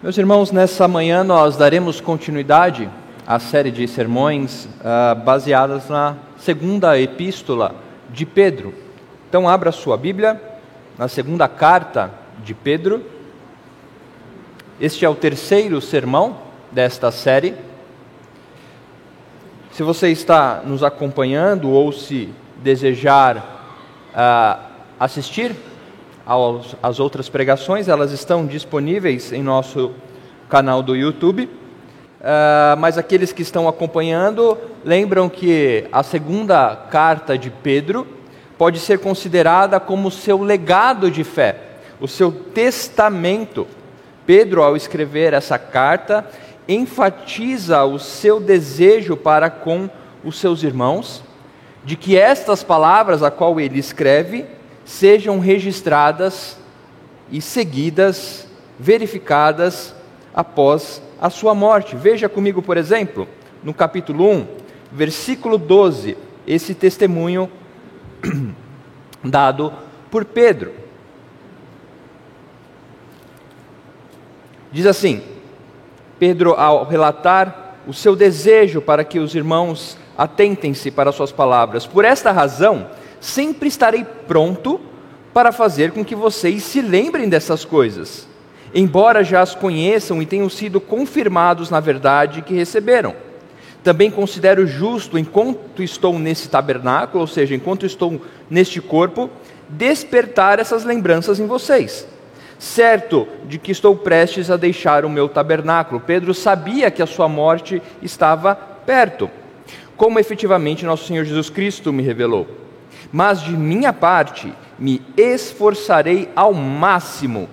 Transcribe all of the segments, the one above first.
Meus irmãos, nessa manhã nós daremos continuidade à série de sermões uh, baseadas na segunda epístola de Pedro. Então, abra sua Bíblia na segunda carta de Pedro. Este é o terceiro sermão desta série. Se você está nos acompanhando ou se desejar uh, assistir aos, outras pregações, elas estão disponíveis em nosso canal do YouTube. Uh, mas aqueles que estão acompanhando lembram que a segunda carta de Pedro pode ser considerada como seu legado de fé, o seu testamento. Pedro, ao escrever essa carta, enfatiza o seu desejo para com os seus irmãos, de que estas palavras a qual ele escreve sejam registradas e seguidas, verificadas após a sua morte. Veja comigo, por exemplo, no capítulo 1, versículo 12, esse testemunho dado por Pedro. Diz assim: Pedro, ao relatar o seu desejo para que os irmãos atentem-se para suas palavras, por esta razão, sempre estarei pronto para fazer com que vocês se lembrem dessas coisas, embora já as conheçam e tenham sido confirmados na verdade que receberam. Também considero justo, enquanto estou nesse tabernáculo, ou seja, enquanto estou neste corpo, despertar essas lembranças em vocês. Certo de que estou prestes a deixar o meu tabernáculo. Pedro sabia que a sua morte estava perto, como efetivamente nosso Senhor Jesus Cristo me revelou. Mas de minha parte, me esforçarei ao máximo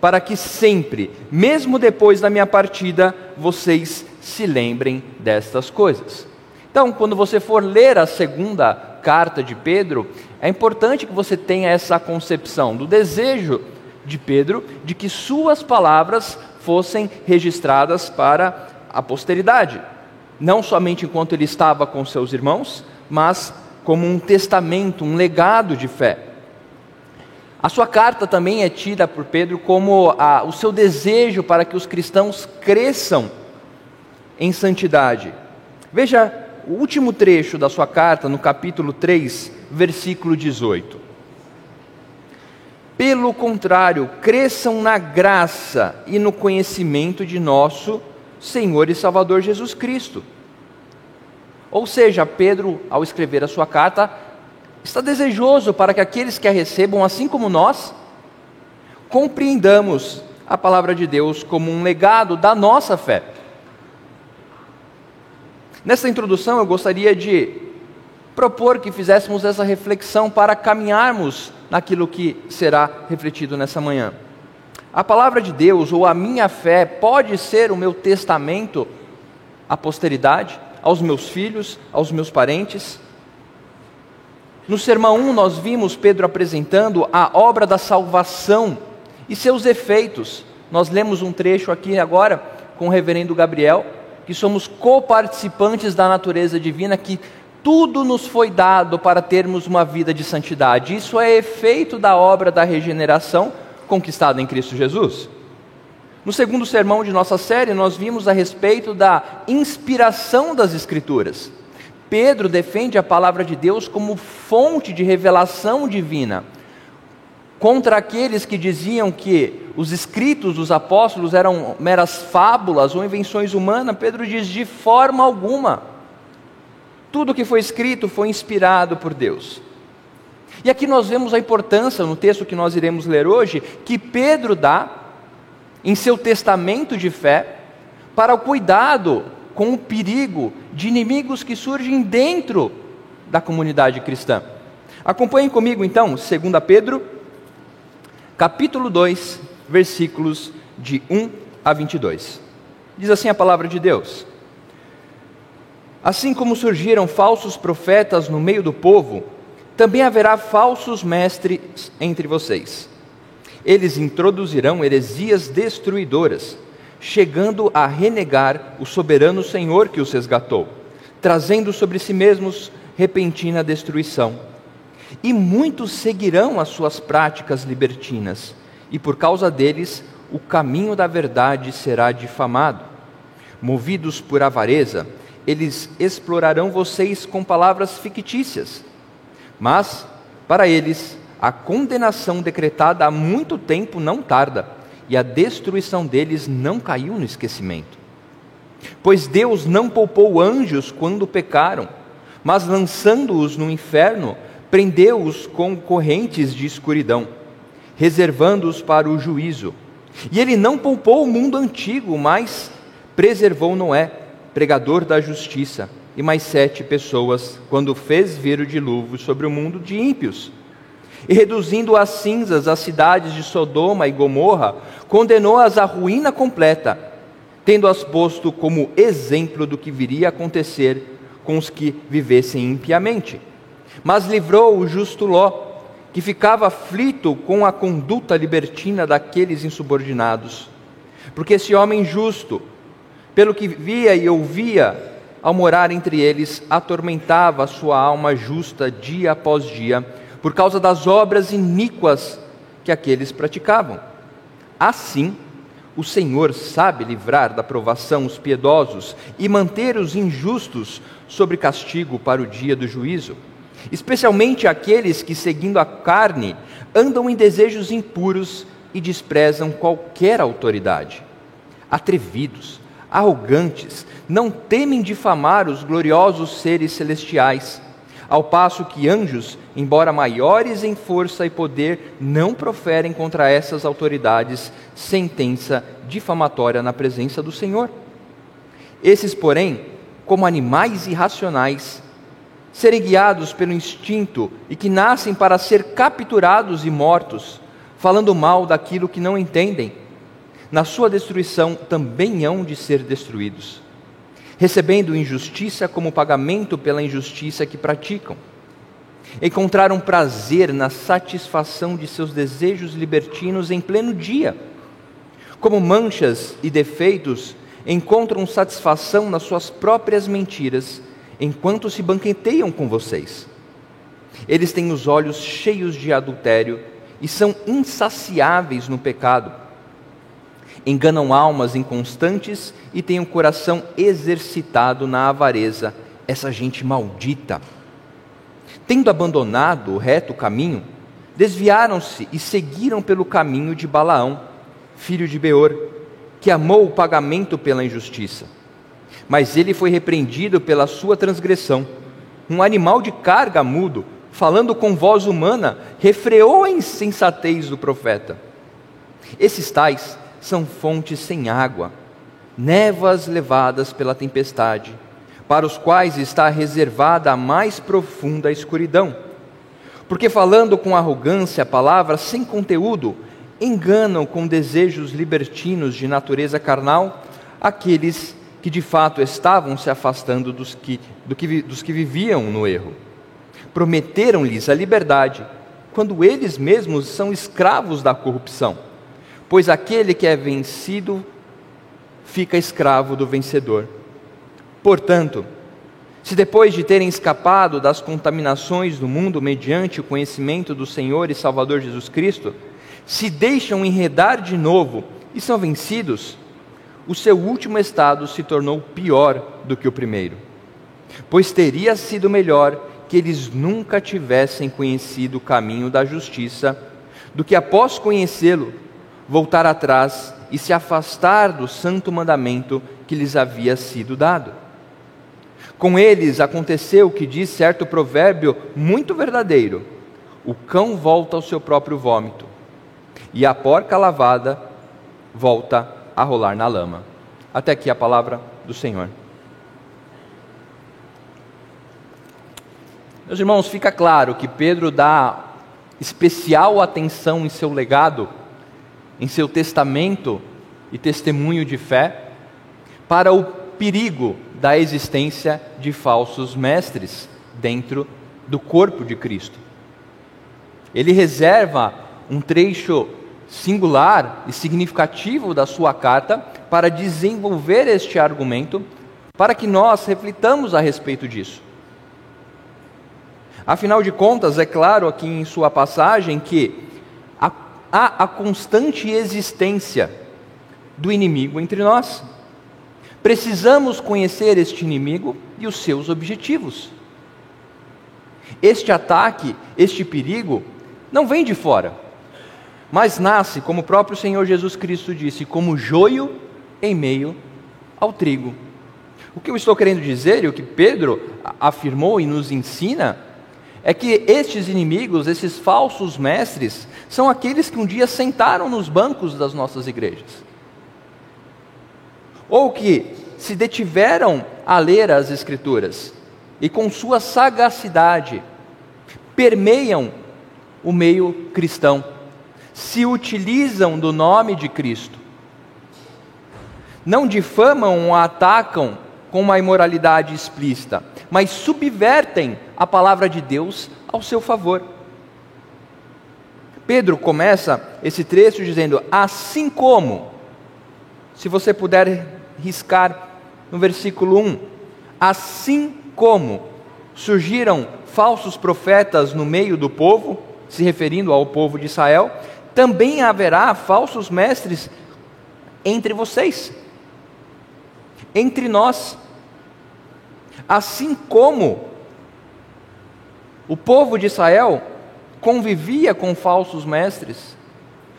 para que sempre, mesmo depois da minha partida, vocês se lembrem destas coisas. Então, quando você for ler a segunda carta de Pedro, é importante que você tenha essa concepção do desejo de Pedro de que suas palavras fossem registradas para a posteridade, não somente enquanto ele estava com seus irmãos, mas como um testamento, um legado de fé. A sua carta também é tida por Pedro como a, o seu desejo para que os cristãos cresçam em santidade. Veja o último trecho da sua carta, no capítulo 3, versículo 18. Pelo contrário, cresçam na graça e no conhecimento de nosso Senhor e Salvador Jesus Cristo. Ou seja, Pedro, ao escrever a sua carta, está desejoso para que aqueles que a recebam, assim como nós, compreendamos a palavra de Deus como um legado da nossa fé. Nessa introdução, eu gostaria de propor que fizéssemos essa reflexão para caminharmos naquilo que será refletido nessa manhã. A palavra de Deus ou a minha fé pode ser o meu testamento à posteridade? Aos meus filhos, aos meus parentes. No sermão 1, nós vimos Pedro apresentando a obra da salvação e seus efeitos. Nós lemos um trecho aqui agora com o reverendo Gabriel, que somos coparticipantes da natureza divina, que tudo nos foi dado para termos uma vida de santidade. Isso é efeito da obra da regeneração conquistada em Cristo Jesus. No segundo sermão de nossa série, nós vimos a respeito da inspiração das Escrituras. Pedro defende a palavra de Deus como fonte de revelação divina. Contra aqueles que diziam que os escritos dos apóstolos eram meras fábulas ou invenções humanas, Pedro diz: de forma alguma. Tudo que foi escrito foi inspirado por Deus. E aqui nós vemos a importância, no texto que nós iremos ler hoje, que Pedro dá em seu testamento de fé para o cuidado com o perigo de inimigos que surgem dentro da comunidade cristã. Acompanhem comigo então, 2 Pedro, capítulo 2, versículos de 1 a 22. Diz assim a palavra de Deus: Assim como surgiram falsos profetas no meio do povo, também haverá falsos mestres entre vocês eles introduzirão heresias destruidoras, chegando a renegar o soberano Senhor que os resgatou, trazendo sobre si mesmos repentina destruição. E muitos seguirão as suas práticas libertinas, e por causa deles o caminho da verdade será difamado. Movidos por avareza, eles explorarão vocês com palavras fictícias. Mas, para eles, a condenação decretada há muito tempo não tarda, e a destruição deles não caiu no esquecimento. Pois Deus não poupou anjos quando pecaram, mas lançando-os no inferno, prendeu-os com correntes de escuridão, reservando-os para o juízo. E ele não poupou o mundo antigo, mas preservou Noé, pregador da justiça, e mais sete pessoas, quando fez vir o dilúvio sobre o mundo de ímpios. E reduzindo a cinzas as cidades de Sodoma e Gomorra, condenou-as à ruína completa, tendo-as posto como exemplo do que viria a acontecer com os que vivessem impiamente. Mas livrou o justo Ló, que ficava aflito com a conduta libertina daqueles insubordinados. Porque esse homem justo, pelo que via e ouvia, ao morar entre eles, atormentava a sua alma justa dia após dia, por causa das obras iníquas que aqueles praticavam. Assim, o Senhor sabe livrar da provação os piedosos e manter os injustos sob castigo para o dia do juízo, especialmente aqueles que, seguindo a carne, andam em desejos impuros e desprezam qualquer autoridade. Atrevidos, arrogantes, não temem difamar os gloriosos seres celestiais ao passo que anjos, embora maiores em força e poder, não proferem contra essas autoridades sentença difamatória na presença do Senhor. Esses, porém, como animais irracionais, serem guiados pelo instinto e que nascem para ser capturados e mortos, falando mal daquilo que não entendem, na sua destruição também hão de ser destruídos recebendo injustiça como pagamento pela injustiça que praticam. Encontraram prazer na satisfação de seus desejos libertinos em pleno dia. Como manchas e defeitos, encontram satisfação nas suas próprias mentiras, enquanto se banqueteiam com vocês. Eles têm os olhos cheios de adultério e são insaciáveis no pecado enganam almas inconstantes e têm o um coração exercitado na avareza, essa gente maldita. Tendo abandonado o reto caminho, desviaram-se e seguiram pelo caminho de Balaão, filho de Beor, que amou o pagamento pela injustiça. Mas ele foi repreendido pela sua transgressão. Um animal de carga mudo, falando com voz humana, refreou a insensatez do profeta. Esses tais são fontes sem água, névoas levadas pela tempestade, para os quais está reservada a mais profunda escuridão. Porque falando com arrogância palavras sem conteúdo, enganam com desejos libertinos de natureza carnal aqueles que de fato estavam se afastando dos que, do que, dos que viviam no erro. Prometeram-lhes a liberdade, quando eles mesmos são escravos da corrupção pois aquele que é vencido fica escravo do vencedor. Portanto, se depois de terem escapado das contaminações do mundo mediante o conhecimento do Senhor e Salvador Jesus Cristo, se deixam enredar de novo e são vencidos, o seu último estado se tornou pior do que o primeiro. Pois teria sido melhor que eles nunca tivessem conhecido o caminho da justiça, do que após conhecê-lo, voltar atrás e se afastar do santo mandamento que lhes havia sido dado. Com eles aconteceu o que diz certo provérbio muito verdadeiro: o cão volta ao seu próprio vômito, e a porca lavada volta a rolar na lama. Até aqui a palavra do Senhor. Meus irmãos, fica claro que Pedro dá especial atenção em seu legado em seu testamento e testemunho de fé para o perigo da existência de falsos mestres dentro do corpo de Cristo. Ele reserva um trecho singular e significativo da sua carta para desenvolver este argumento, para que nós reflitamos a respeito disso. Afinal de contas, é claro aqui em sua passagem que há a constante existência do inimigo entre nós. Precisamos conhecer este inimigo e os seus objetivos. Este ataque, este perigo, não vem de fora, mas nasce, como o próprio Senhor Jesus Cristo disse, como joio em meio ao trigo. O que eu estou querendo dizer e o que Pedro afirmou e nos ensina é que estes inimigos, esses falsos mestres, são aqueles que um dia sentaram nos bancos das nossas igrejas, ou que se detiveram a ler as Escrituras e com sua sagacidade permeiam o meio cristão, se utilizam do nome de Cristo, não difamam ou atacam com uma imoralidade explícita, mas subvertem a palavra de Deus ao seu favor. Pedro começa esse trecho dizendo: Assim como, se você puder riscar no versículo 1, assim como surgiram falsos profetas no meio do povo, se referindo ao povo de Israel, também haverá falsos mestres entre vocês, entre nós. Assim como o povo de Israel convivia com falsos mestres,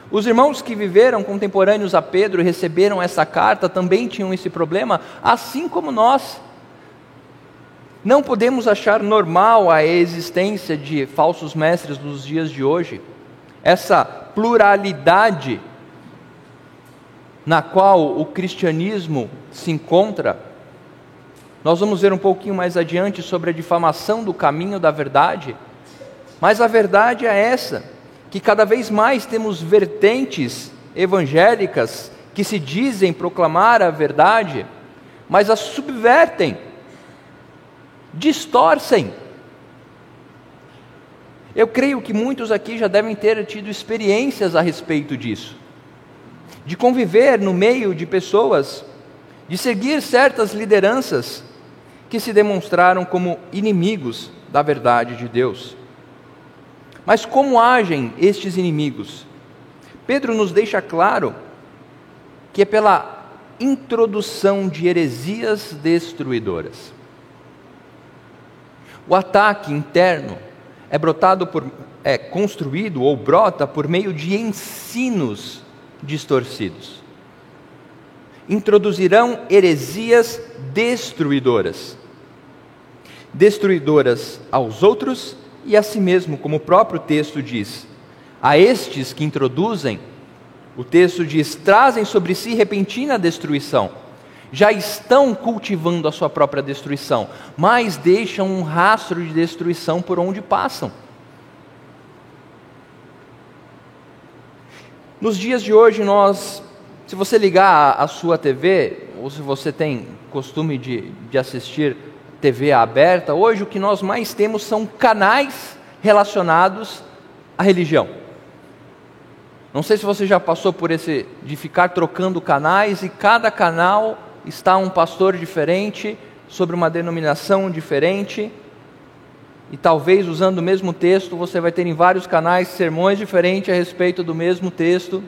os irmãos que viveram contemporâneos a Pedro e receberam essa carta também tinham esse problema, assim como nós. Não podemos achar normal a existência de falsos mestres nos dias de hoje, essa pluralidade na qual o cristianismo se encontra. Nós vamos ver um pouquinho mais adiante sobre a difamação do caminho da verdade, mas a verdade é essa que cada vez mais temos vertentes evangélicas que se dizem proclamar a verdade, mas a subvertem, distorcem. Eu creio que muitos aqui já devem ter tido experiências a respeito disso, de conviver no meio de pessoas, de seguir certas lideranças que se demonstraram como inimigos da verdade de Deus. Mas como agem estes inimigos? Pedro nos deixa claro que é pela introdução de heresias destruidoras. O ataque interno é brotado por é construído ou brota por meio de ensinos distorcidos. Introduzirão heresias destruidoras. Destruidoras aos outros e a si mesmo, como o próprio texto diz. A estes que introduzem, o texto diz, trazem sobre si repentina destruição. Já estão cultivando a sua própria destruição, mas deixam um rastro de destruição por onde passam. Nos dias de hoje, nós, se você ligar a, sua TV, ou se você tem costume de, de assistir TV aberta, hoje o que nós mais temos são canais relacionados à religião. Não sei se você já passou por esse de ficar trocando canais e cada canal está um pastor diferente, sobre uma denominação diferente, e talvez usando o mesmo texto você vai ter em vários canais sermões diferentes a respeito do mesmo texto.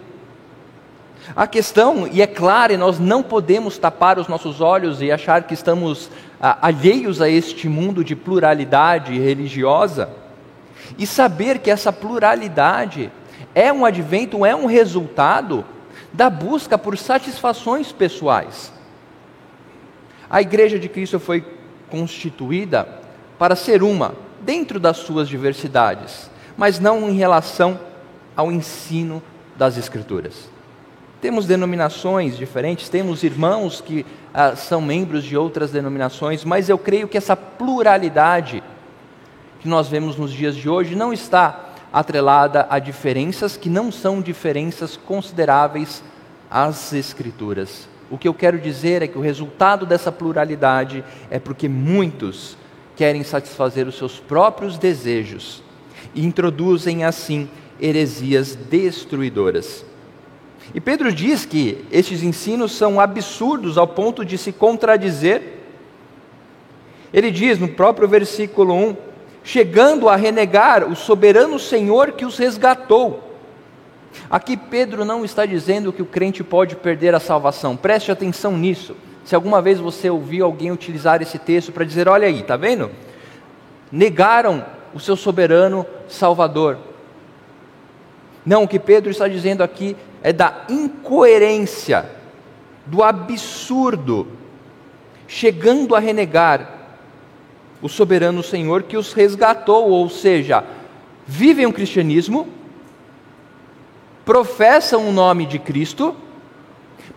A questão, e é clara, e nós não podemos tapar os nossos olhos e achar que estamos ah, alheios a este mundo de pluralidade religiosa, e saber que essa pluralidade é um advento, é um resultado da busca por satisfações pessoais. A Igreja de Cristo foi constituída para ser uma, dentro das suas diversidades, mas não em relação ao ensino das Escrituras. Temos denominações diferentes, temos irmãos que ah, são membros de outras denominações, mas eu creio que essa pluralidade que nós vemos nos dias de hoje não está atrelada a diferenças que não são diferenças consideráveis às Escrituras. O que eu quero dizer é que o resultado dessa pluralidade é porque muitos querem satisfazer os seus próprios desejos e introduzem assim heresias destruidoras. E Pedro diz que estes ensinos são absurdos ao ponto de se contradizer. Ele diz no próprio versículo 1: chegando a renegar o soberano Senhor que os resgatou. Aqui Pedro não está dizendo que o crente pode perder a salvação. Preste atenção nisso. Se alguma vez você ouviu alguém utilizar esse texto para dizer, olha aí, tá vendo? Negaram o seu soberano Salvador. Não, o que Pedro está dizendo aqui é da incoerência, do absurdo, chegando a renegar o soberano Senhor que os resgatou, ou seja, vivem o cristianismo, professam o nome de Cristo,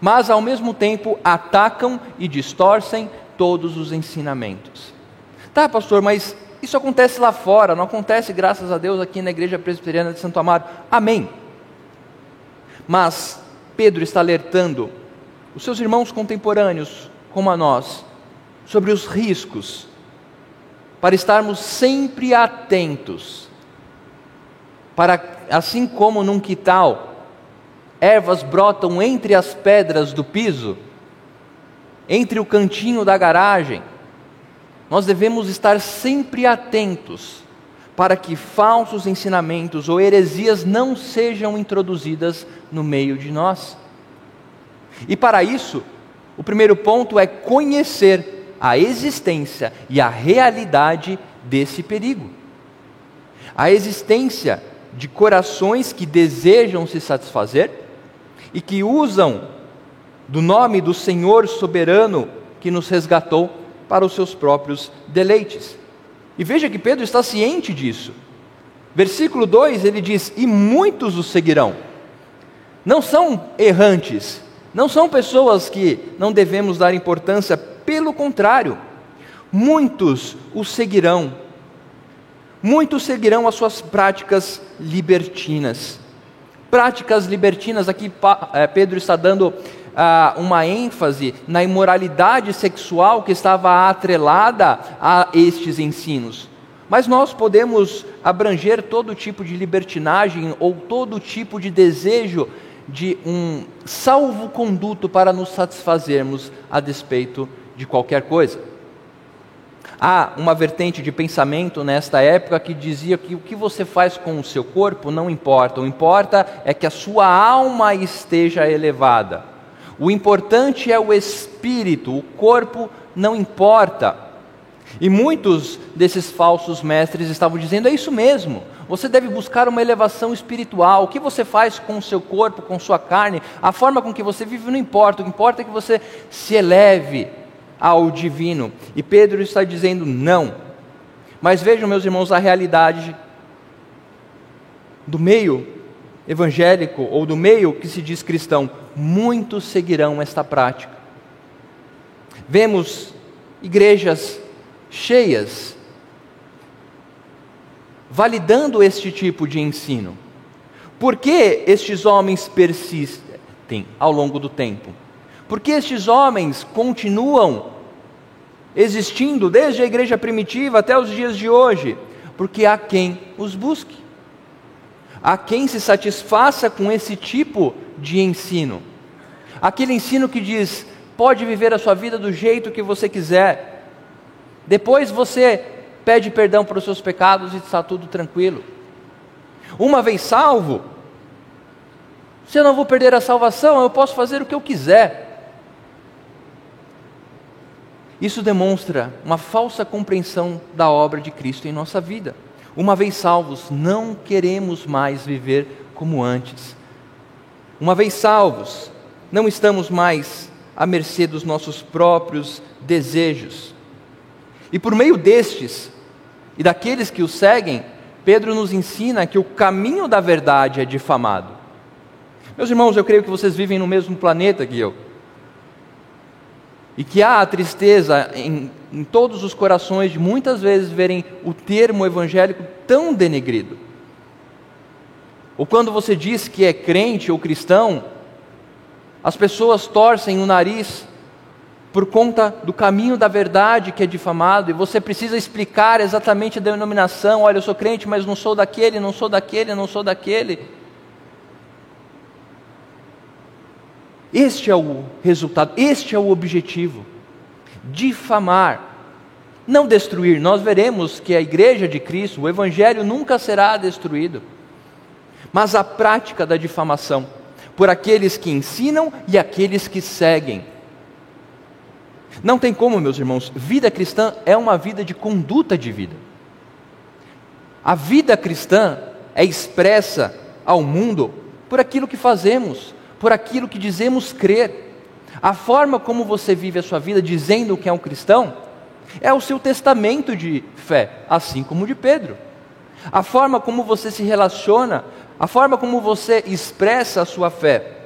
mas ao mesmo tempo atacam e distorcem todos os ensinamentos. Tá, pastor, mas isso acontece lá fora, não acontece, graças a Deus, aqui na Igreja Presbiteriana de Santo Amaro. Amém. Mas Pedro está alertando os seus irmãos contemporâneos, como a nós, sobre os riscos, para estarmos sempre atentos, para assim como num quital, ervas brotam entre as pedras do piso, entre o cantinho da garagem, nós devemos estar sempre atentos para que falsos ensinamentos ou heresias não sejam introduzidas no meio de nós. E para isso, o primeiro ponto é conhecer a existência e a realidade desse perigo. A existência de corações que desejam se satisfazer e que usam do nome do Senhor soberano que nos resgatou para os seus próprios deleites. E veja que Pedro está ciente disso. Versículo 2 ele diz: E muitos o seguirão. Não são errantes, não são pessoas que não devemos dar importância, pelo contrário, muitos o seguirão. Muitos seguirão as suas práticas libertinas. Práticas libertinas, aqui eh, Pedro está dando ah, uma ênfase na imoralidade sexual que estava atrelada a estes ensinos. Mas nós podemos abranger todo tipo de libertinagem ou todo tipo de desejo de um salvo-conduto para nos satisfazermos a despeito de qualquer coisa. Há uma vertente de pensamento nesta época que dizia que o que você faz com o seu corpo não importa, o importa é que a sua alma esteja elevada. O importante é o espírito, o corpo não importa. E muitos desses falsos mestres estavam dizendo: é isso mesmo, você deve buscar uma elevação espiritual. O que você faz com o seu corpo, com sua carne, a forma com que você vive não importa, o que importa é que você se eleve ao divino. E Pedro está dizendo: não. Mas vejam, meus irmãos, a realidade do meio evangélico ou do meio que se diz cristão, muitos seguirão esta prática. Vemos igrejas cheias validando este tipo de ensino. Por que estes homens persistem ao longo do tempo? Por que estes homens continuam existindo desde a igreja primitiva até os dias de hoje? Porque há quem os busque a quem se satisfaça com esse tipo de ensino. Aquele ensino que diz: pode viver a sua vida do jeito que você quiser. Depois você pede perdão para os seus pecados e está tudo tranquilo. Uma vez salvo, se eu não vou perder a salvação, eu posso fazer o que eu quiser. Isso demonstra uma falsa compreensão da obra de Cristo em nossa vida. Uma vez salvos, não queremos mais viver como antes. Uma vez salvos, não estamos mais à mercê dos nossos próprios desejos. E por meio destes e daqueles que o seguem, Pedro nos ensina que o caminho da verdade é difamado. Meus irmãos, eu creio que vocês vivem no mesmo planeta que eu. E que há a tristeza em em todos os corações de muitas vezes verem o termo evangélico tão denegrido. Ou quando você diz que é crente ou cristão, as pessoas torcem o nariz por conta do caminho da verdade que é difamado, e você precisa explicar exatamente a denominação: olha, eu sou crente, mas não sou daquele, não sou daquele, não sou daquele. Este é o resultado, este é o objetivo difamar, não destruir. Nós veremos que a igreja de Cristo, o evangelho nunca será destruído. mas a prática da difamação, por aqueles que ensinam e aqueles que seguem. Não tem como, meus irmãos, vida cristã é uma vida de conduta de vida. A vida cristã é expressa ao mundo por aquilo que fazemos, por aquilo que dizemos crer. A forma como você vive a sua vida dizendo que é um cristão é o seu testamento de fé, assim como o de Pedro. A forma como você se relaciona, a forma como você expressa a sua fé,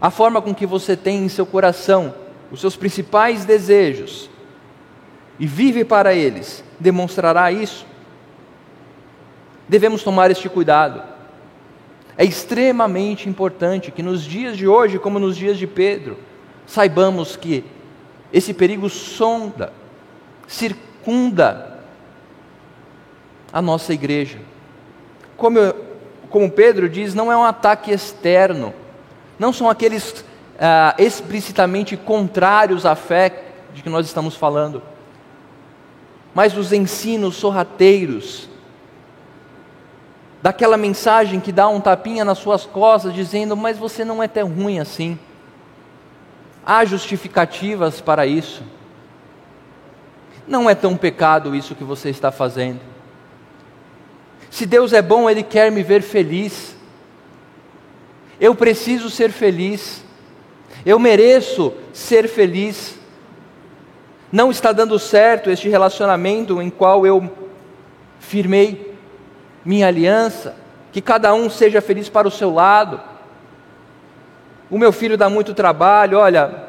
a forma com que você tem em seu coração os seus principais desejos e vive para eles, demonstrará isso. Devemos tomar este cuidado. É extremamente importante que nos dias de hoje, como nos dias de Pedro, saibamos que esse perigo sonda, circunda a nossa igreja. Como, eu, como Pedro diz, não é um ataque externo, não são aqueles ah, explicitamente contrários à fé de que nós estamos falando, mas os ensinos sorrateiros, daquela mensagem que dá um tapinha nas suas costas, dizendo: Mas você não é tão ruim assim. Há justificativas para isso. Não é tão pecado isso que você está fazendo. Se Deus é bom, Ele quer me ver feliz. Eu preciso ser feliz. Eu mereço ser feliz. Não está dando certo este relacionamento em qual eu firmei minha aliança, que cada um seja feliz para o seu lado. O meu filho dá muito trabalho, olha,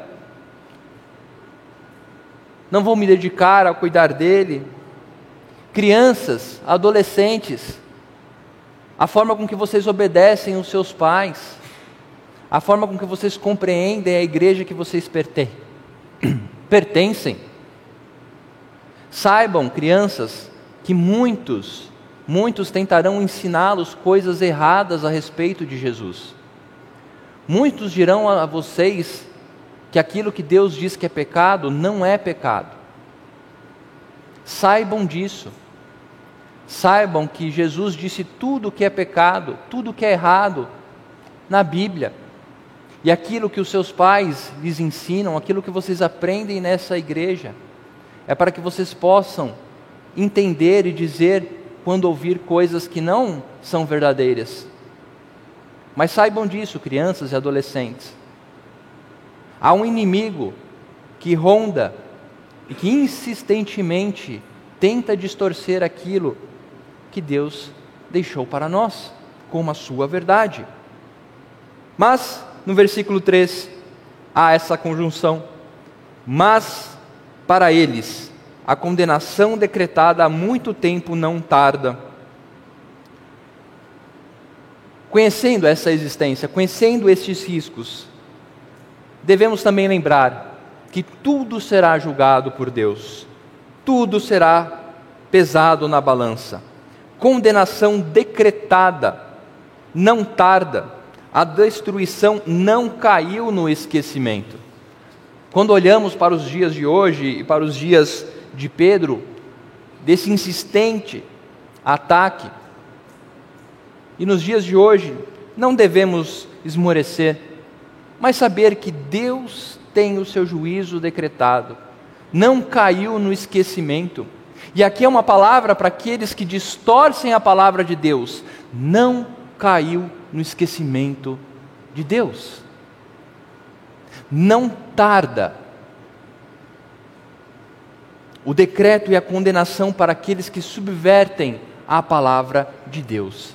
não vou me dedicar a cuidar dele. Crianças, adolescentes, a forma com que vocês obedecem os seus pais, a forma com que vocês compreendem a igreja que vocês pertencem. Saibam, crianças, que muitos, muitos tentarão ensiná-los coisas erradas a respeito de Jesus. Muitos dirão a vocês que aquilo que Deus diz que é pecado não é pecado. Saibam disso. Saibam que Jesus disse tudo que é pecado, tudo que é errado na Bíblia. E aquilo que os seus pais lhes ensinam, aquilo que vocês aprendem nessa igreja, é para que vocês possam entender e dizer quando ouvir coisas que não são verdadeiras. Mas saibam disso, crianças e adolescentes. Há um inimigo que ronda e que insistentemente tenta distorcer aquilo que Deus deixou para nós, como a sua verdade. Mas, no versículo 3, há essa conjunção. Mas, para eles, a condenação decretada há muito tempo não tarda Conhecendo essa existência, conhecendo estes riscos, devemos também lembrar que tudo será julgado por Deus, tudo será pesado na balança. Condenação decretada, não tarda, a destruição não caiu no esquecimento. Quando olhamos para os dias de hoje e para os dias de Pedro, desse insistente ataque, e nos dias de hoje, não devemos esmorecer, mas saber que Deus tem o seu juízo decretado, não caiu no esquecimento. E aqui é uma palavra para aqueles que distorcem a palavra de Deus: não caiu no esquecimento de Deus. Não tarda o decreto e a condenação para aqueles que subvertem a palavra de Deus.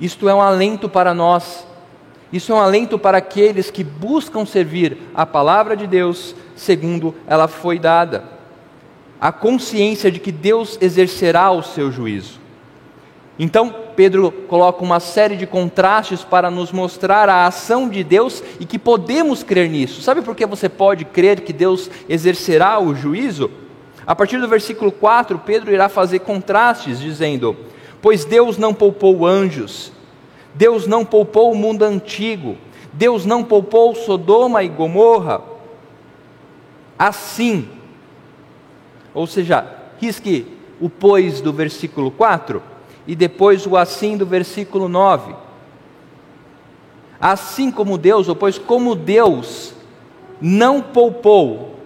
Isto é um alento para nós. Isso é um alento para aqueles que buscam servir a palavra de Deus segundo ela foi dada. A consciência de que Deus exercerá o seu juízo. Então, Pedro coloca uma série de contrastes para nos mostrar a ação de Deus e que podemos crer nisso. Sabe por que você pode crer que Deus exercerá o juízo? A partir do versículo 4, Pedro irá fazer contrastes, dizendo: Pois Deus não poupou anjos, Deus não poupou o mundo antigo, Deus não poupou Sodoma e Gomorra. Assim, ou seja, risque o pois do versículo 4, e depois o assim do versículo 9. Assim como Deus, ou pois como Deus não poupou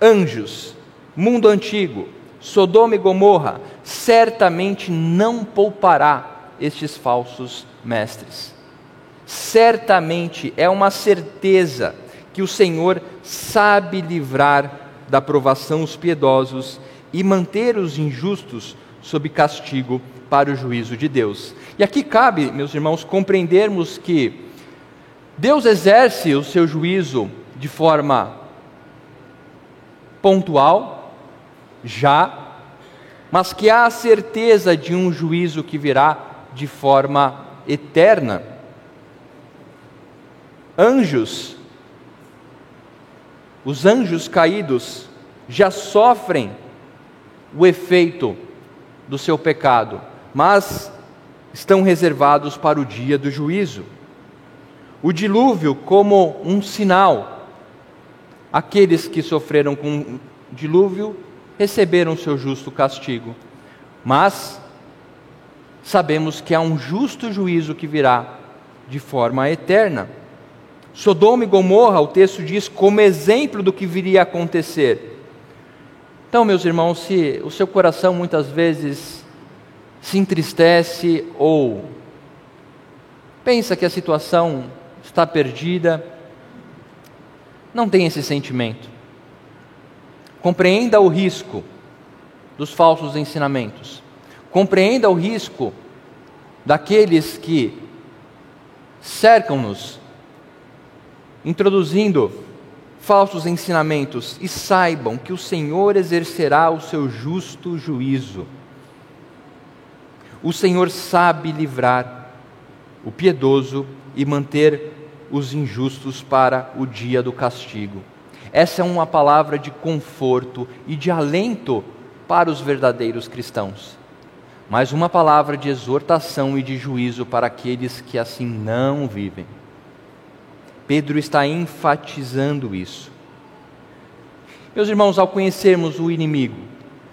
anjos, mundo antigo, Sodoma e Gomorra, certamente não poupará estes falsos mestres. Certamente é uma certeza que o Senhor sabe livrar da provação os piedosos e manter os injustos sob castigo para o juízo de Deus. E aqui cabe, meus irmãos, compreendermos que Deus exerce o seu juízo de forma pontual, já, mas que há a certeza de um juízo que virá de forma eterna. Anjos, os anjos caídos já sofrem o efeito do seu pecado, mas estão reservados para o dia do juízo. O dilúvio, como um sinal, aqueles que sofreram com o dilúvio receberam seu justo castigo. Mas sabemos que há um justo juízo que virá de forma eterna. Sodoma e Gomorra, o texto diz, como exemplo do que viria a acontecer. Então, meus irmãos, se o seu coração muitas vezes se entristece ou pensa que a situação está perdida, não tem esse sentimento. Compreenda o risco dos falsos ensinamentos. Compreenda o risco daqueles que cercam-nos, introduzindo falsos ensinamentos, e saibam que o Senhor exercerá o seu justo juízo. O Senhor sabe livrar o piedoso e manter os injustos para o dia do castigo. Essa é uma palavra de conforto e de alento para os verdadeiros cristãos, mas uma palavra de exortação e de juízo para aqueles que assim não vivem. Pedro está enfatizando isso. Meus irmãos, ao conhecermos o inimigo,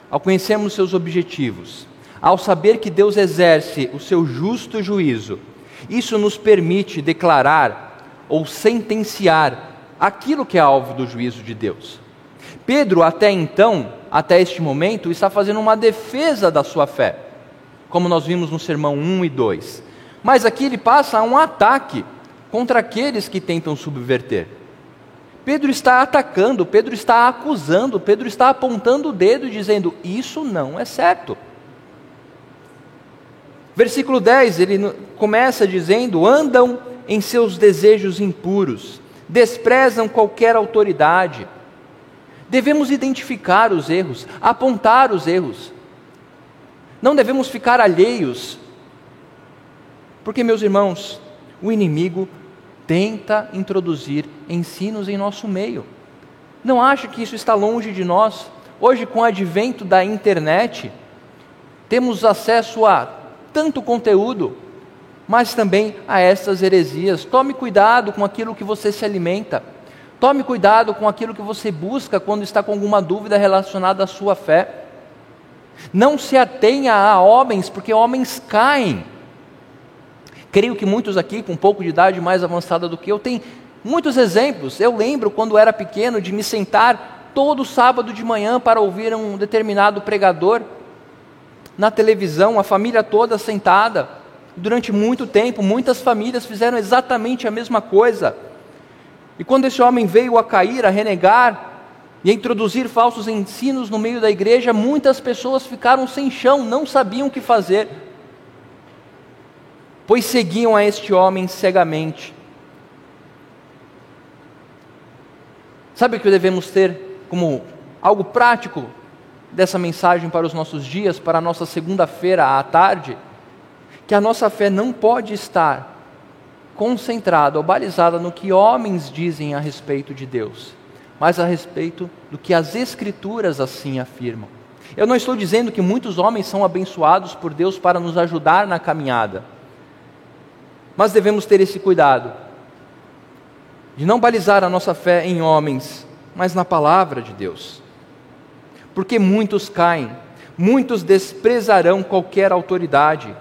ao conhecermos seus objetivos, ao saber que Deus exerce o seu justo juízo, isso nos permite declarar ou sentenciar aquilo que é alvo do juízo de Deus. Pedro, até então, até este momento, está fazendo uma defesa da sua fé, como nós vimos no sermão 1 e 2. Mas aqui ele passa a um ataque contra aqueles que tentam subverter. Pedro está atacando, Pedro está acusando, Pedro está apontando o dedo dizendo: Isso não é certo. Versículo 10, ele começa dizendo: Andam em seus desejos impuros desprezam qualquer autoridade. Devemos identificar os erros, apontar os erros. Não devemos ficar alheios, porque, meus irmãos, o inimigo tenta introduzir ensinos em nosso meio. Não acho que isso está longe de nós. Hoje, com o advento da internet, temos acesso a tanto conteúdo, mas também a estas heresias. Tome cuidado com aquilo que você se alimenta. Tome cuidado com aquilo que você busca quando está com alguma dúvida relacionada à sua fé. Não se atenha a homens, porque homens caem. Creio que muitos aqui, com um pouco de idade mais avançada do que eu, têm muitos exemplos. Eu lembro quando era pequeno de me sentar todo sábado de manhã para ouvir um determinado pregador na televisão, a família toda sentada durante muito tempo, muitas famílias fizeram exatamente a mesma coisa. E quando esse homem veio a cair, a renegar e a introduzir falsos ensinos no meio da igreja, muitas pessoas ficaram sem chão, não sabiam o que fazer, pois seguiam a este homem cegamente. Sabe o que devemos ter como algo prático dessa mensagem para os nossos dias, para a nossa segunda-feira à tarde? que a nossa fé não pode estar concentrada ou balizada no que homens dizem a respeito de Deus, mas a respeito do que as Escrituras assim afirmam. Eu não estou dizendo que muitos homens são abençoados por Deus para nos ajudar na caminhada, mas devemos ter esse cuidado de não balizar a nossa fé em homens, mas na palavra de Deus. Porque muitos caem, muitos desprezarão qualquer autoridade,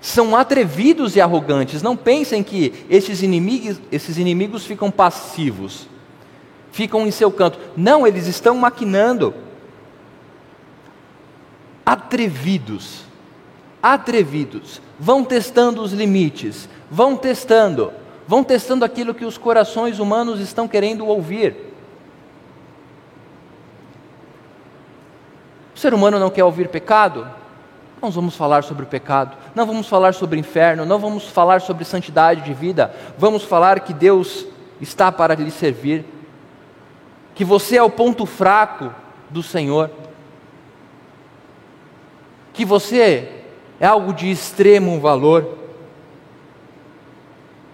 são atrevidos e arrogantes. Não pensem que esses inimigos, esses inimigos ficam passivos, ficam em seu canto. Não, eles estão maquinando. Atrevidos, atrevidos, vão testando os limites, vão testando, vão testando aquilo que os corações humanos estão querendo ouvir. Ser humano não quer ouvir pecado? Não vamos falar sobre o pecado, não vamos falar sobre o inferno, não vamos falar sobre santidade de vida, vamos falar que Deus está para lhe servir, que você é o ponto fraco do Senhor, que você é algo de extremo valor,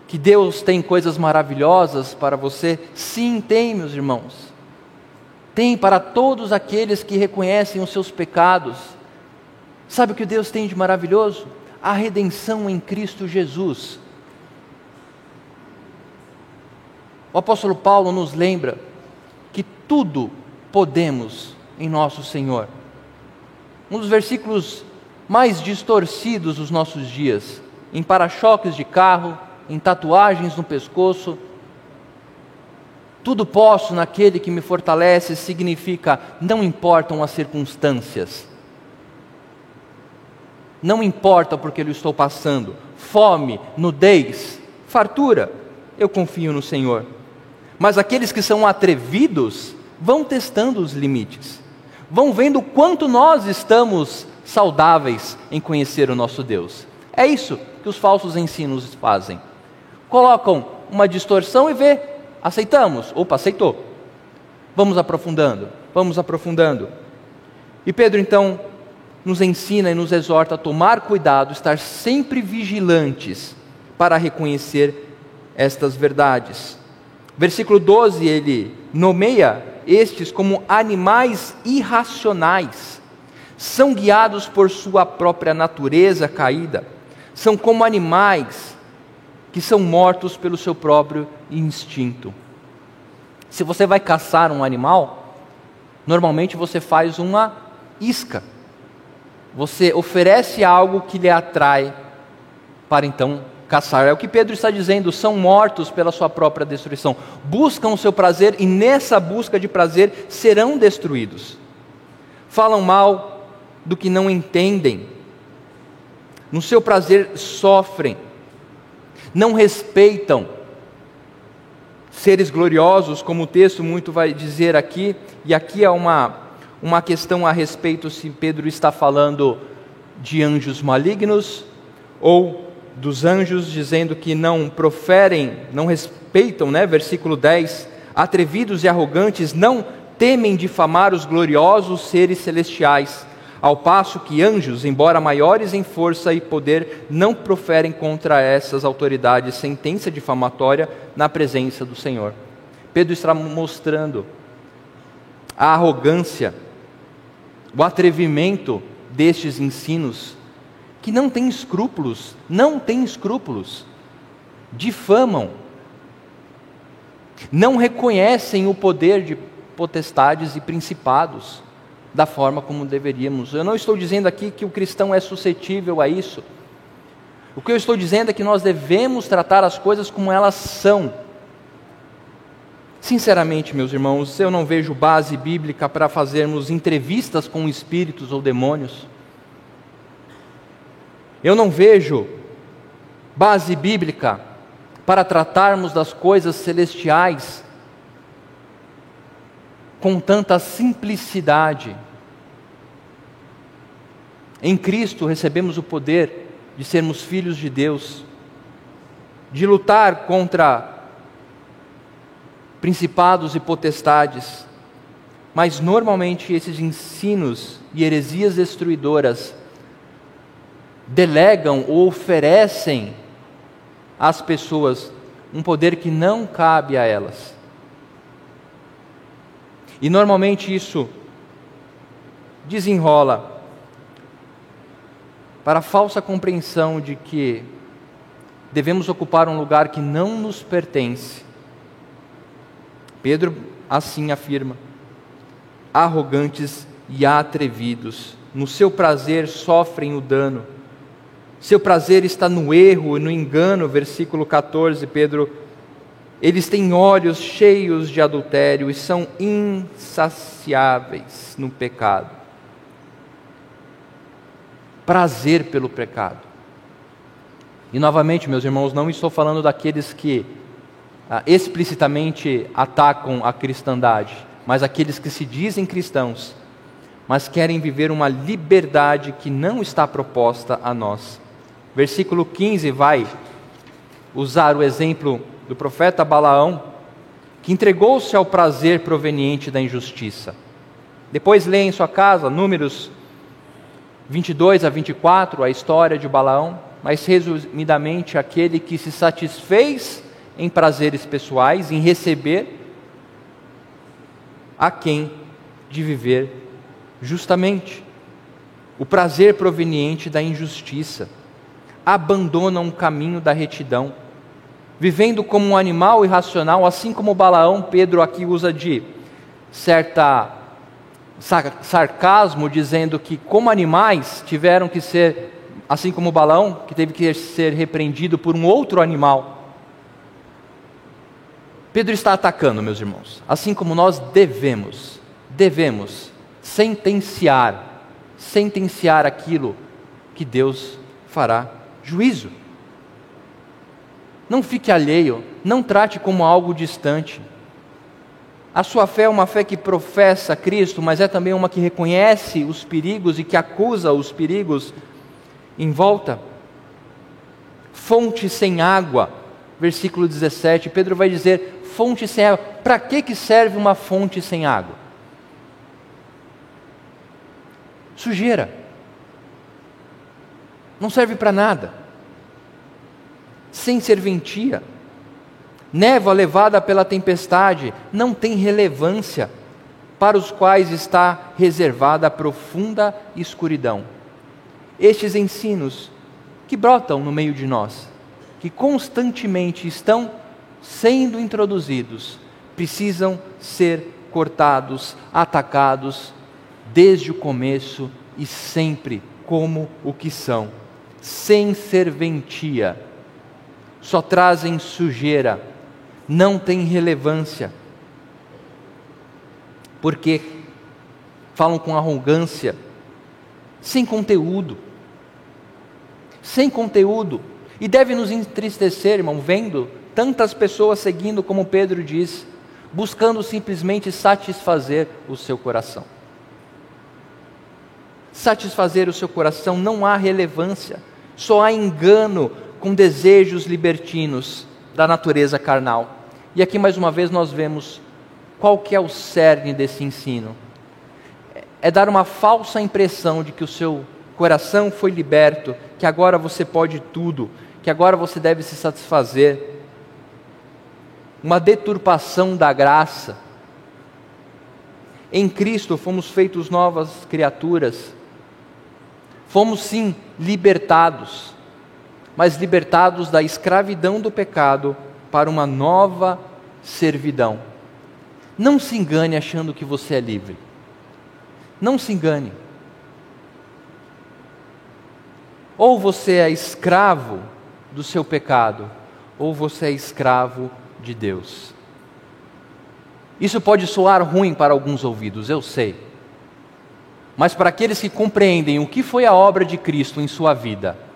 que Deus tem coisas maravilhosas para você? Sim, tem, meus irmãos. Tem para todos aqueles que reconhecem os seus pecados Sabe o que Deus tem de maravilhoso? A redenção em Cristo Jesus. O apóstolo Paulo nos lembra que tudo podemos em nosso Senhor. Um dos versículos mais distorcidos dos nossos dias, em para-choques de carro, em tatuagens no pescoço. Tudo posso naquele que me fortalece significa não importam as circunstâncias. Não importa porque eu estou passando, fome, nudez, fartura, eu confio no Senhor. Mas aqueles que são atrevidos vão testando os limites, vão vendo quanto nós estamos saudáveis em conhecer o nosso Deus. É isso que os falsos ensinos fazem. Colocam uma distorção e vê, aceitamos, opa, aceitou. Vamos aprofundando, vamos aprofundando. E Pedro então nos ensina e nos exorta a tomar cuidado, estar sempre vigilantes para reconhecer estas verdades. Versículo 12, ele nomeia estes como animais irracionais, são guiados por sua própria natureza caída, são como animais que são mortos pelo seu próprio instinto. Se você vai caçar um animal, normalmente você faz uma isca você oferece algo que lhe atrai para então caçar. É o que Pedro está dizendo, são mortos pela sua própria destruição. Buscam o seu prazer e nessa busca de prazer serão destruídos. Falam mal do que não entendem. No seu prazer sofrem. Não respeitam seres gloriosos, como o texto muito vai dizer aqui, e aqui é uma uma questão a respeito se Pedro está falando de anjos malignos ou dos anjos dizendo que não proferem, não respeitam, né? Versículo 10: atrevidos e arrogantes não temem difamar os gloriosos seres celestiais, ao passo que anjos, embora maiores em força e poder, não proferem contra essas autoridades sentença difamatória na presença do Senhor. Pedro está mostrando a arrogância o atrevimento destes ensinos, que não têm escrúpulos, não têm escrúpulos, difamam, não reconhecem o poder de potestades e principados da forma como deveríamos. Eu não estou dizendo aqui que o cristão é suscetível a isso. O que eu estou dizendo é que nós devemos tratar as coisas como elas são Sinceramente, meus irmãos, eu não vejo base bíblica para fazermos entrevistas com espíritos ou demônios. Eu não vejo base bíblica para tratarmos das coisas celestiais com tanta simplicidade. Em Cristo recebemos o poder de sermos filhos de Deus, de lutar contra principados e potestades. Mas normalmente esses ensinos e heresias destruidoras delegam ou oferecem às pessoas um poder que não cabe a elas. E normalmente isso desenrola para a falsa compreensão de que devemos ocupar um lugar que não nos pertence Pedro assim afirma: arrogantes e atrevidos, no seu prazer sofrem o dano, Seu prazer está no erro e no engano, versículo 14, Pedro. Eles têm olhos cheios de adultério e são insaciáveis no pecado. Prazer pelo pecado. E novamente, meus irmãos, não estou falando daqueles que ah, explicitamente atacam a cristandade, mas aqueles que se dizem cristãos, mas querem viver uma liberdade que não está proposta a nós. Versículo 15 vai usar o exemplo do profeta Balaão, que entregou-se ao prazer proveniente da injustiça. Depois leia em sua casa Números 22 a 24, a história de Balaão, mas resumidamente aquele que se satisfez em prazeres pessoais, em receber a quem de viver justamente. O prazer proveniente da injustiça abandonam o caminho da retidão, vivendo como um animal irracional, assim como Balaão, Pedro aqui usa de certa sarcasmo, dizendo que, como animais, tiveram que ser, assim como Balaão, que teve que ser repreendido por um outro animal. Pedro está atacando, meus irmãos, assim como nós devemos, devemos sentenciar, sentenciar aquilo que Deus fará juízo. Não fique alheio, não trate como algo distante. A sua fé é uma fé que professa Cristo, mas é também uma que reconhece os perigos e que acusa os perigos em volta. Fonte sem água, versículo 17, Pedro vai dizer: fonte sem água. Para que, que serve uma fonte sem água? Sujeira. Não serve para nada sem serventia. Névoa levada pela tempestade não tem relevância, para os quais está reservada a profunda escuridão. Estes ensinos que brotam no meio de nós, que constantemente estão sendo introduzidos, precisam ser cortados, atacados, desde o começo e sempre como o que são, sem serventia só trazem sujeira, não têm relevância, porque falam com arrogância, sem conteúdo, sem conteúdo, e deve nos entristecer, irmão, vendo tantas pessoas seguindo, como Pedro diz, buscando simplesmente satisfazer o seu coração. Satisfazer o seu coração não há relevância, só há engano, com desejos libertinos da natureza carnal. E aqui mais uma vez nós vemos qual que é o cerne desse ensino. É dar uma falsa impressão de que o seu coração foi liberto, que agora você pode tudo, que agora você deve se satisfazer. Uma deturpação da graça. Em Cristo fomos feitos novas criaturas. Fomos sim libertados mas libertados da escravidão do pecado para uma nova servidão. Não se engane achando que você é livre. Não se engane. Ou você é escravo do seu pecado, ou você é escravo de Deus. Isso pode soar ruim para alguns ouvidos, eu sei. Mas para aqueles que compreendem o que foi a obra de Cristo em sua vida,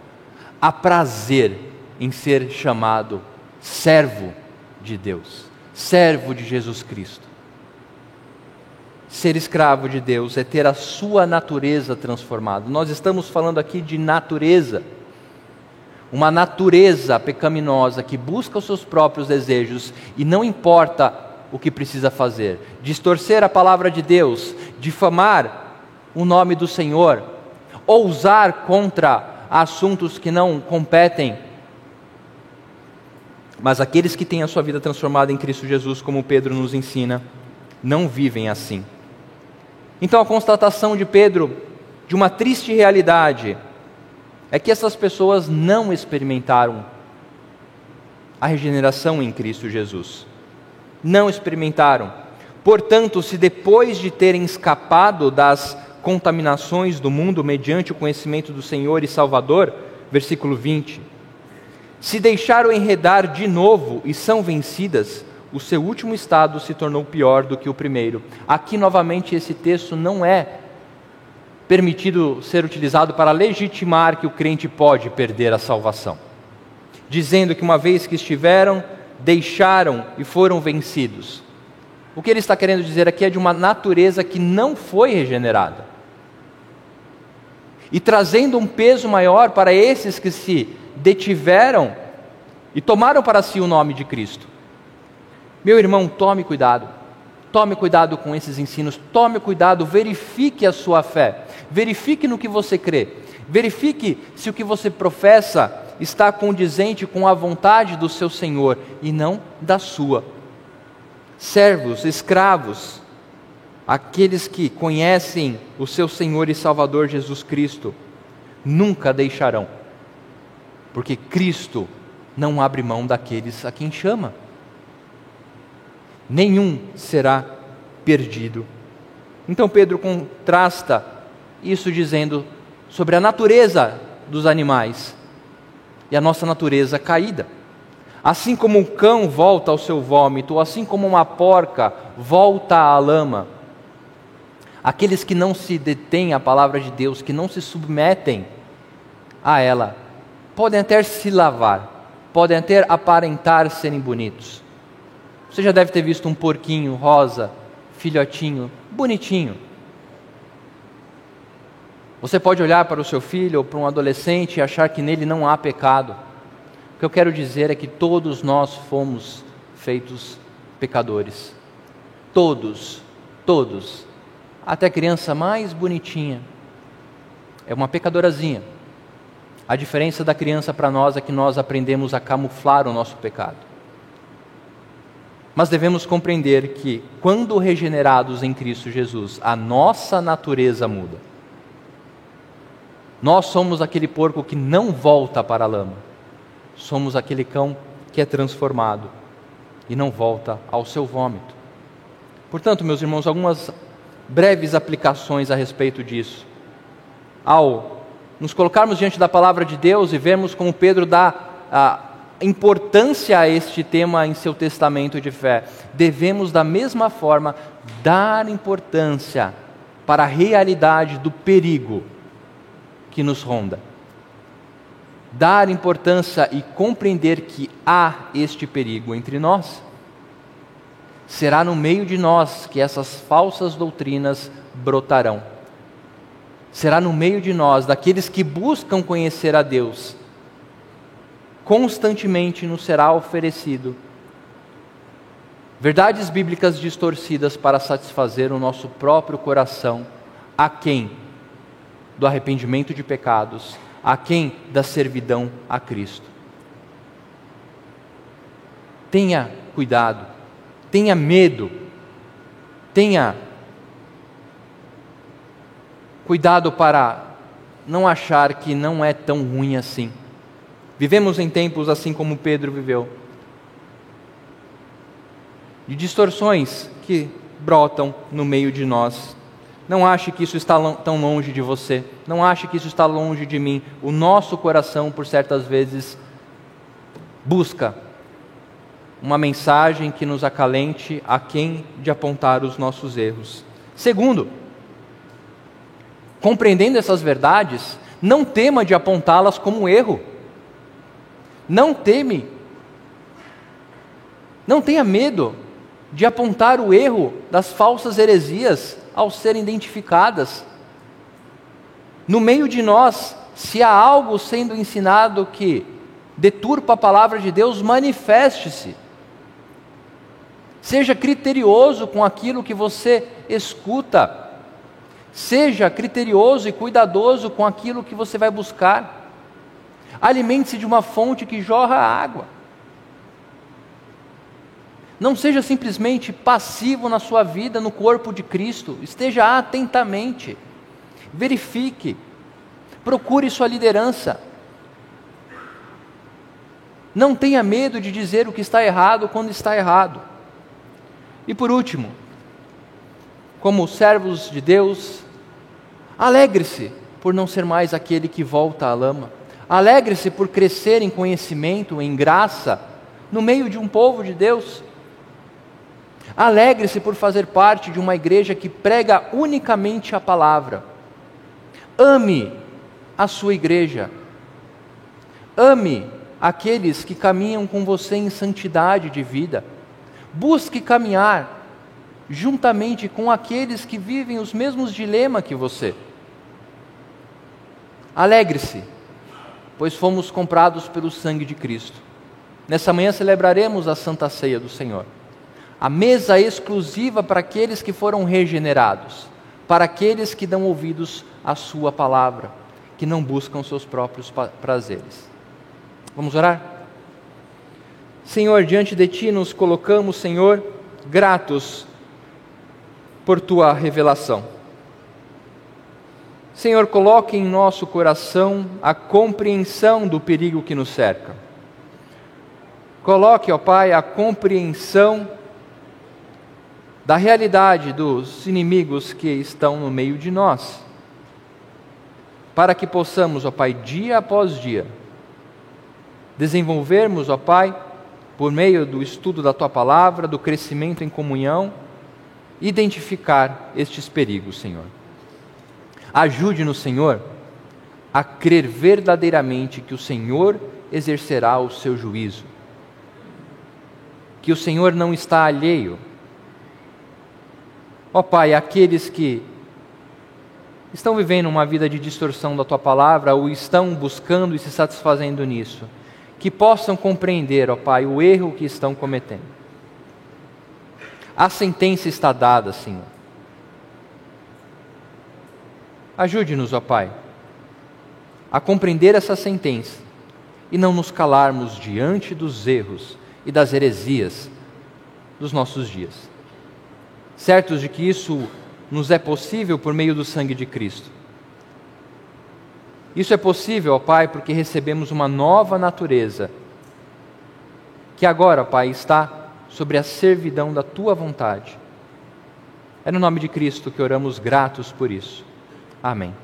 há prazer em ser chamado servo de Deus, servo de Jesus Cristo. Ser escravo de Deus é ter a sua natureza transformada. Nós estamos falando aqui de natureza. Uma natureza pecaminosa que busca os seus próprios desejos e não importa o que precisa fazer. Distorcer a palavra de Deus, difamar o nome do Senhor, ousar contra assuntos que não competem. Mas aqueles que têm a sua vida transformada em Cristo Jesus, como Pedro nos ensina, não vivem assim. Então a constatação de Pedro de uma triste realidade é que essas pessoas não experimentaram a regeneração em Cristo Jesus. Não experimentaram. Portanto, se depois de terem escapado das contaminações do mundo mediante o conhecimento do Senhor e Salvador, versículo 20. Se deixaram enredar de novo e são vencidas, o seu último estado se tornou pior do que o primeiro. Aqui, novamente, esse texto não é permitido ser utilizado para legitimar que o crente pode perder a salvação, dizendo que uma vez que estiveram, deixaram e foram vencidos. O que ele está querendo dizer aqui é de uma natureza que não foi regenerada. E trazendo um peso maior para esses que se detiveram e tomaram para si o nome de Cristo. Meu irmão, tome cuidado. Tome cuidado com esses ensinos, tome cuidado, verifique a sua fé, verifique no que você crê, verifique se o que você professa está condizente com a vontade do seu Senhor e não da sua. Servos, escravos, aqueles que conhecem o seu Senhor e Salvador Jesus Cristo, nunca deixarão, porque Cristo não abre mão daqueles a quem chama nenhum será perdido. Então Pedro contrasta isso dizendo sobre a natureza dos animais e a nossa natureza caída. Assim como um cão volta ao seu vômito, assim como uma porca volta à lama, aqueles que não se detêm à palavra de Deus, que não se submetem a ela, podem até se lavar, podem até aparentar serem bonitos, você já deve ter visto um porquinho rosa, filhotinho, bonitinho. Você pode olhar para o seu filho ou para um adolescente e achar que nele não há pecado. O que eu quero dizer é que todos nós fomos feitos pecadores. Todos, todos. Até a criança mais bonitinha é uma pecadorazinha. A diferença da criança para nós é que nós aprendemos a camuflar o nosso pecado. Mas devemos compreender que, quando regenerados em Cristo Jesus, a nossa natureza muda. Nós somos aquele porco que não volta para a lama, somos aquele cão que é transformado e não volta ao seu vômito. Portanto, meus irmãos, algumas breves aplicações a respeito disso. Ao nos colocarmos diante da palavra de Deus e vermos como Pedro dá a importância a este tema em seu testamento de fé, devemos da mesma forma dar importância para a realidade do perigo que nos ronda. Dar importância e compreender que há este perigo entre nós. Será no meio de nós que essas falsas doutrinas brotarão. Será no meio de nós, daqueles que buscam conhecer a Deus, constantemente nos será oferecido verdades bíblicas distorcidas para satisfazer o nosso próprio coração, a quem do arrependimento de pecados, a quem da servidão a Cristo. Tenha cuidado, tenha medo, tenha cuidado para não achar que não é tão ruim assim. Vivemos em tempos assim como Pedro viveu de distorções que brotam no meio de nós. Não ache que isso está tão longe de você, não ache que isso está longe de mim. O nosso coração, por certas vezes, busca uma mensagem que nos acalente a quem de apontar os nossos erros. Segundo, compreendendo essas verdades, não tema de apontá-las como erro. Não teme. Não tenha medo de apontar o erro das falsas heresias ao serem identificadas. No meio de nós, se há algo sendo ensinado que deturpa a palavra de Deus, manifeste-se. Seja criterioso com aquilo que você escuta. Seja criterioso e cuidadoso com aquilo que você vai buscar. Alimente-se de uma fonte que jorra água. Não seja simplesmente passivo na sua vida no corpo de Cristo, esteja atentamente, verifique, procure sua liderança. Não tenha medo de dizer o que está errado quando está errado. E por último, como servos de Deus, alegre-se por não ser mais aquele que volta à lama. Alegre-se por crescer em conhecimento, em graça, no meio de um povo de Deus. Alegre-se por fazer parte de uma igreja que prega unicamente a palavra. Ame a sua igreja. Ame aqueles que caminham com você em santidade de vida. Busque caminhar juntamente com aqueles que vivem os mesmos dilemas que você. Alegre-se, pois fomos comprados pelo sangue de Cristo. Nessa manhã celebraremos a Santa Ceia do Senhor. A mesa exclusiva para aqueles que foram regenerados, para aqueles que dão ouvidos à Sua palavra, que não buscam seus próprios prazeres. Vamos orar? Senhor, diante de Ti nos colocamos, Senhor, gratos por tua revelação. Senhor, coloque em nosso coração a compreensão do perigo que nos cerca. Coloque, ó Pai, a compreensão da realidade dos inimigos que estão no meio de nós, para que possamos, ó Pai, dia após dia, desenvolvermos, ó Pai, por meio do estudo da tua palavra, do crescimento em comunhão, identificar estes perigos, Senhor. Ajude-nos, Senhor, a crer verdadeiramente que o Senhor exercerá o seu juízo, que o Senhor não está alheio. Ó Pai, aqueles que estão vivendo uma vida de distorção da tua palavra ou estão buscando e se satisfazendo nisso, que possam compreender, ó Pai, o erro que estão cometendo a sentença está dada, Senhor. Ajude-nos, ó Pai, a compreender essa sentença e não nos calarmos diante dos erros e das heresias dos nossos dias. Certos de que isso nos é possível por meio do sangue de Cristo. Isso é possível, ó Pai, porque recebemos uma nova natureza, que agora, Pai, está sobre a servidão da tua vontade. É no nome de Cristo que oramos gratos por isso. Amém.